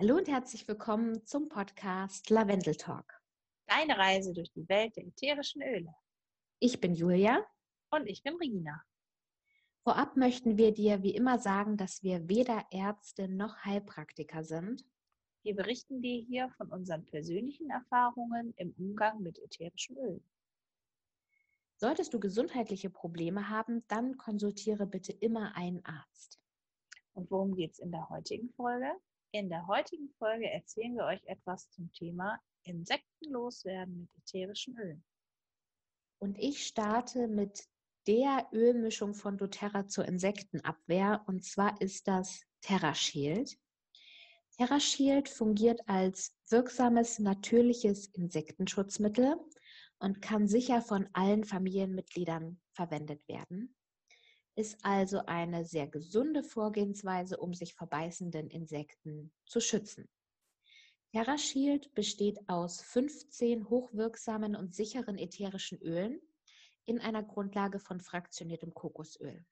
Hallo und herzlich willkommen zum Podcast Lavendel Talk. Deine Reise durch die Welt der ätherischen Öle. Ich bin Julia. Und ich bin Regina. Vorab möchten wir dir wie immer sagen, dass wir weder Ärzte noch Heilpraktiker sind. Wir berichten dir hier von unseren persönlichen Erfahrungen im Umgang mit ätherischen Ölen. Solltest du gesundheitliche Probleme haben, dann konsultiere bitte immer einen Arzt. Und worum geht es in der heutigen Folge? In der heutigen Folge erzählen wir euch etwas zum Thema Insekten loswerden mit ätherischen Ölen. Und ich starte mit der Ölmischung von doTERRA zur Insektenabwehr und zwar ist das TerraShield. TerraShield fungiert als wirksames natürliches Insektenschutzmittel und kann sicher von allen Familienmitgliedern verwendet werden ist also eine sehr gesunde Vorgehensweise, um sich vor beißenden Insekten zu schützen. TerraShield besteht aus 15 hochwirksamen und sicheren ätherischen Ölen in einer Grundlage von fraktioniertem Kokosöl.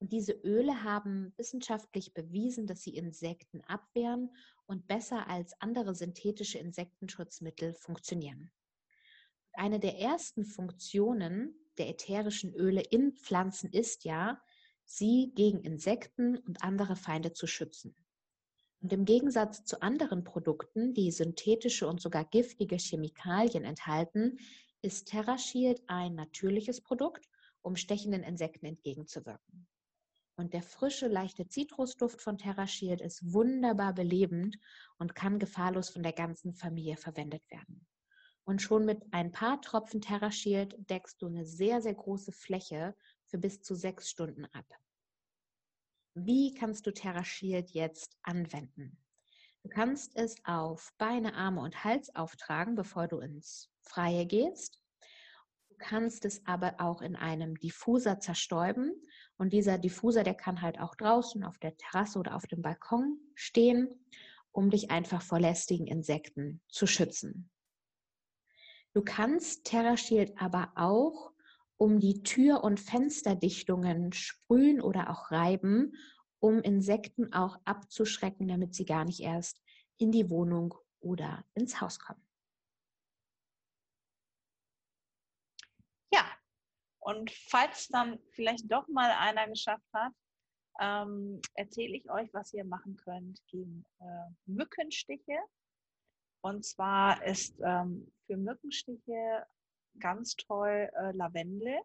Und diese Öle haben wissenschaftlich bewiesen, dass sie Insekten abwehren und besser als andere synthetische Insektenschutzmittel funktionieren. Eine der ersten Funktionen der ätherischen Öle in Pflanzen ist ja, sie gegen Insekten und andere Feinde zu schützen. Und im Gegensatz zu anderen Produkten, die synthetische und sogar giftige Chemikalien enthalten, ist TerraShield ein natürliches Produkt, um stechenden Insekten entgegenzuwirken. Und der frische, leichte Zitrusduft von TerraShield ist wunderbar belebend und kann gefahrlos von der ganzen Familie verwendet werden. Und schon mit ein paar Tropfen TerraShield deckst du eine sehr, sehr große Fläche für bis zu sechs Stunden ab. Wie kannst du TerraShield jetzt anwenden? Du kannst es auf Beine, Arme und Hals auftragen, bevor du ins Freie gehst. Du kannst es aber auch in einem Diffuser zerstäuben. Und dieser Diffuser, der kann halt auch draußen auf der Terrasse oder auf dem Balkon stehen, um dich einfach vor lästigen Insekten zu schützen. Du kannst TerraShield aber auch um die Tür- und Fensterdichtungen sprühen oder auch reiben, um Insekten auch abzuschrecken, damit sie gar nicht erst in die Wohnung oder ins Haus kommen. Ja, und falls dann vielleicht doch mal einer geschafft hat, ähm, erzähle ich euch, was ihr machen könnt gegen äh, Mückenstiche und zwar ist ähm, für Mückenstiche ganz toll äh, Lavendel.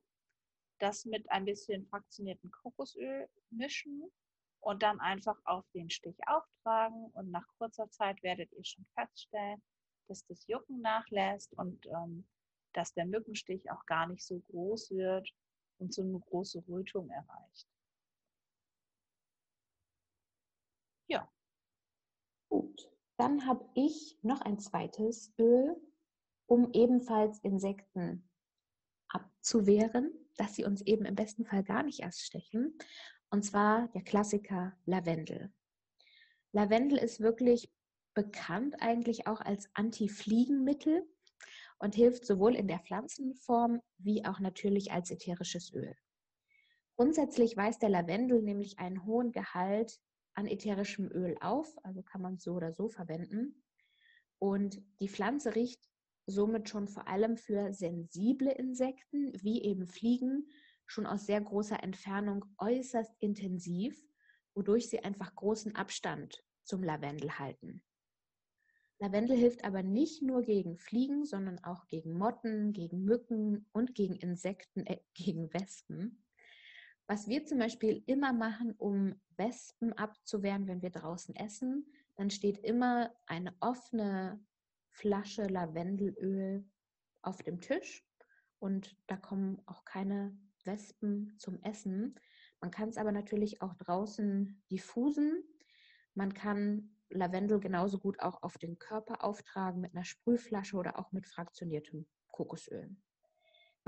Das mit ein bisschen fraktionierten Kokosöl mischen und dann einfach auf den Stich auftragen. Und nach kurzer Zeit werdet ihr schon feststellen, dass das Jucken nachlässt und ähm, dass der Mückenstich auch gar nicht so groß wird und so eine große Rötung erreicht. Ja. Gut. Dann habe ich noch ein zweites Öl, um ebenfalls Insekten abzuwehren, dass sie uns eben im besten Fall gar nicht erst stechen. Und zwar der Klassiker Lavendel. Lavendel ist wirklich bekannt eigentlich auch als Anti-Fliegenmittel und hilft sowohl in der Pflanzenform wie auch natürlich als ätherisches Öl. Grundsätzlich weist der Lavendel nämlich einen hohen Gehalt an ätherischem Öl auf, also kann man es so oder so verwenden. Und die Pflanze riecht somit schon vor allem für sensible Insekten, wie eben Fliegen, schon aus sehr großer Entfernung äußerst intensiv, wodurch sie einfach großen Abstand zum Lavendel halten. Lavendel hilft aber nicht nur gegen Fliegen, sondern auch gegen Motten, gegen Mücken und gegen Insekten, äh, gegen Wespen. Was wir zum Beispiel immer machen, um Wespen abzuwehren, wenn wir draußen essen, dann steht immer eine offene Flasche Lavendelöl auf dem Tisch und da kommen auch keine Wespen zum Essen. Man kann es aber natürlich auch draußen diffusen. Man kann Lavendel genauso gut auch auf den Körper auftragen mit einer Sprühflasche oder auch mit fraktioniertem Kokosöl.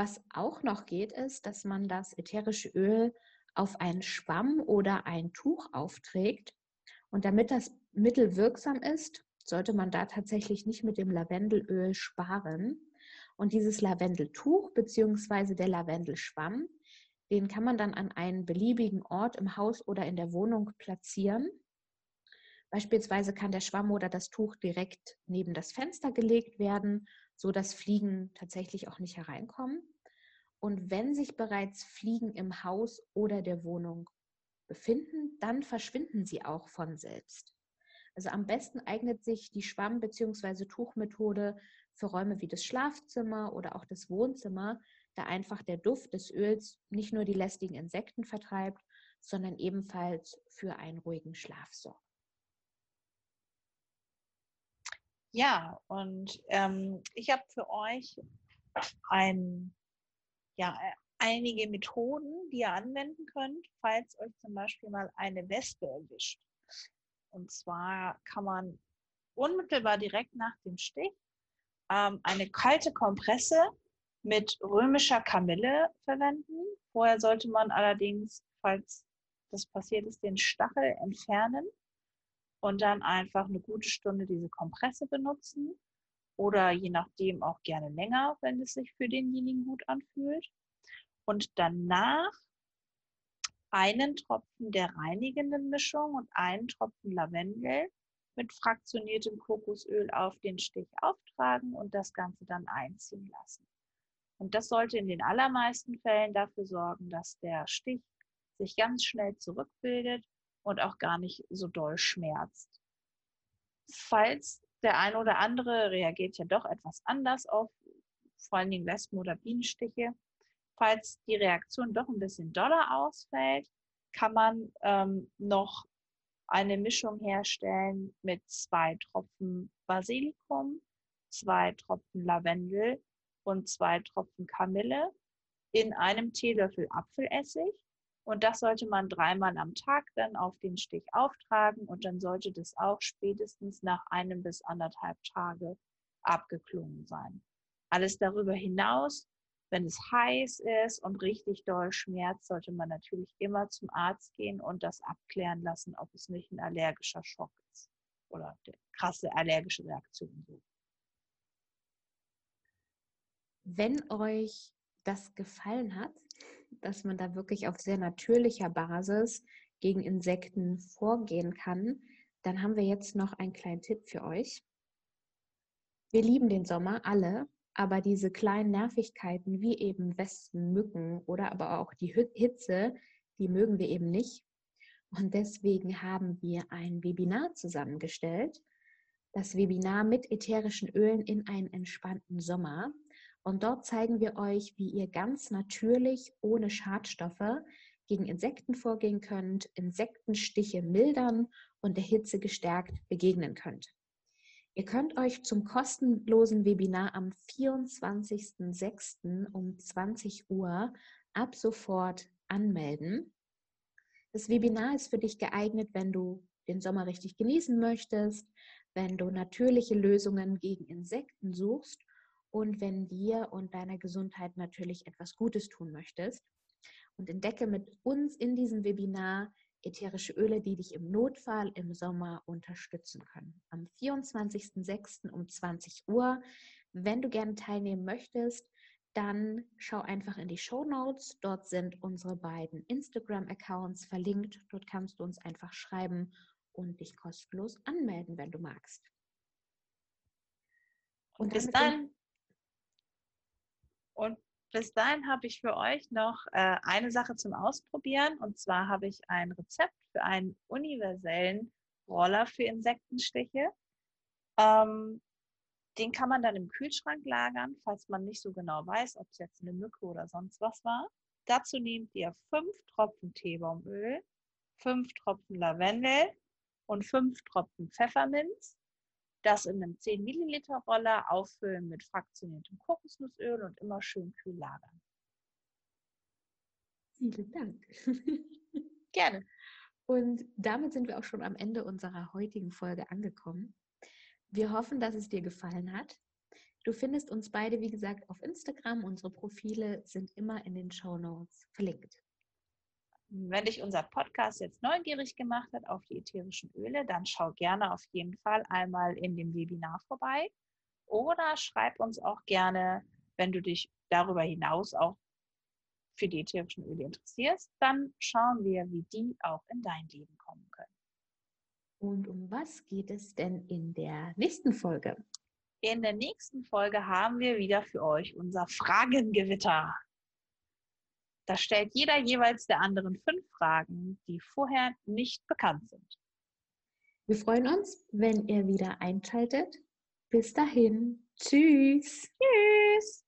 Was auch noch geht, ist, dass man das ätherische Öl auf einen Schwamm oder ein Tuch aufträgt. Und damit das Mittel wirksam ist, sollte man da tatsächlich nicht mit dem Lavendelöl sparen. Und dieses Lavendeltuch bzw. der Lavendelschwamm, den kann man dann an einen beliebigen Ort im Haus oder in der Wohnung platzieren. Beispielsweise kann der Schwamm oder das Tuch direkt neben das Fenster gelegt werden, so dass Fliegen tatsächlich auch nicht hereinkommen. Und wenn sich bereits Fliegen im Haus oder der Wohnung befinden, dann verschwinden sie auch von selbst. Also am besten eignet sich die Schwamm- bzw. Tuchmethode für Räume wie das Schlafzimmer oder auch das Wohnzimmer, da einfach der Duft des Öls nicht nur die lästigen Insekten vertreibt, sondern ebenfalls für einen ruhigen Schlaf sorgt. Ja, und ähm, ich habe für euch ein, ja, einige Methoden, die ihr anwenden könnt, falls euch zum Beispiel mal eine Wespe erwischt. Und zwar kann man unmittelbar direkt nach dem Stich ähm, eine kalte Kompresse mit römischer Kamille verwenden. Vorher sollte man allerdings, falls das passiert ist, den Stachel entfernen und dann einfach eine gute Stunde diese Kompresse benutzen oder je nachdem auch gerne länger, wenn es sich für denjenigen gut anfühlt. Und danach einen Tropfen der reinigenden Mischung und einen Tropfen Lavendel mit fraktioniertem Kokosöl auf den Stich auftragen und das Ganze dann einziehen lassen. Und das sollte in den allermeisten Fällen dafür sorgen, dass der Stich sich ganz schnell zurückbildet und auch gar nicht so doll schmerzt. Falls der eine oder andere reagiert ja doch etwas anders auf vor allen Dingen Wespen- oder Bienenstiche. Falls die Reaktion doch ein bisschen doller ausfällt, kann man ähm, noch eine Mischung herstellen mit zwei Tropfen Basilikum, zwei Tropfen Lavendel und zwei Tropfen Kamille in einem Teelöffel Apfelessig und das sollte man dreimal am Tag dann auf den Stich auftragen und dann sollte das auch spätestens nach einem bis anderthalb Tage abgeklungen sein. Alles darüber hinaus, wenn es heiß ist und richtig doll schmerzt, sollte man natürlich immer zum Arzt gehen und das abklären lassen, ob es nicht ein allergischer Schock ist oder eine krasse allergische Reaktion. Wenn euch das gefallen hat, dass man da wirklich auf sehr natürlicher Basis gegen Insekten vorgehen kann, dann haben wir jetzt noch einen kleinen Tipp für euch. Wir lieben den Sommer alle, aber diese kleinen Nervigkeiten wie eben Wespen, Mücken oder aber auch die Hitze, die mögen wir eben nicht. Und deswegen haben wir ein Webinar zusammengestellt. Das Webinar mit ätherischen Ölen in einen entspannten Sommer. Und dort zeigen wir euch, wie ihr ganz natürlich ohne Schadstoffe gegen Insekten vorgehen könnt, Insektenstiche mildern und der Hitze gestärkt begegnen könnt. Ihr könnt euch zum kostenlosen Webinar am 24.06. um 20 Uhr ab sofort anmelden. Das Webinar ist für dich geeignet, wenn du den Sommer richtig genießen möchtest, wenn du natürliche Lösungen gegen Insekten suchst und wenn dir und deiner Gesundheit natürlich etwas Gutes tun möchtest. Und entdecke mit uns in diesem Webinar ätherische Öle, die dich im Notfall im Sommer unterstützen können. Am 24.06. um 20 Uhr. Wenn du gerne teilnehmen möchtest, dann schau einfach in die Show Notes. Dort sind unsere beiden Instagram-Accounts verlinkt. Dort kannst du uns einfach schreiben und dich kostenlos anmelden, wenn du magst. Und bis dann und bis dahin habe ich für euch noch äh, eine Sache zum Ausprobieren. Und zwar habe ich ein Rezept für einen universellen Roller für Insektenstiche. Ähm, den kann man dann im Kühlschrank lagern, falls man nicht so genau weiß, ob es jetzt eine Mücke oder sonst was war. Dazu nehmt ihr fünf Tropfen Teebaumöl, fünf Tropfen Lavendel und fünf Tropfen Pfefferminz das in einem 10 Milliliter Roller auffüllen mit fraktioniertem Kokosnussöl und immer schön kühl lagern. Vielen Dank. Gerne. Und damit sind wir auch schon am Ende unserer heutigen Folge angekommen. Wir hoffen, dass es dir gefallen hat. Du findest uns beide, wie gesagt, auf Instagram. Unsere Profile sind immer in den Show Notes verlinkt. Wenn dich unser Podcast jetzt neugierig gemacht hat auf die ätherischen Öle, dann schau gerne auf jeden Fall einmal in dem Webinar vorbei oder schreib uns auch gerne, wenn du dich darüber hinaus auch für die ätherischen Öle interessierst, dann schauen wir, wie die auch in dein Leben kommen können. Und um was geht es denn in der nächsten Folge? In der nächsten Folge haben wir wieder für euch unser Fragengewitter. Da stellt jeder jeweils der anderen fünf Fragen, die vorher nicht bekannt sind. Wir freuen uns, wenn ihr wieder einschaltet. Bis dahin. Tschüss. Tschüss.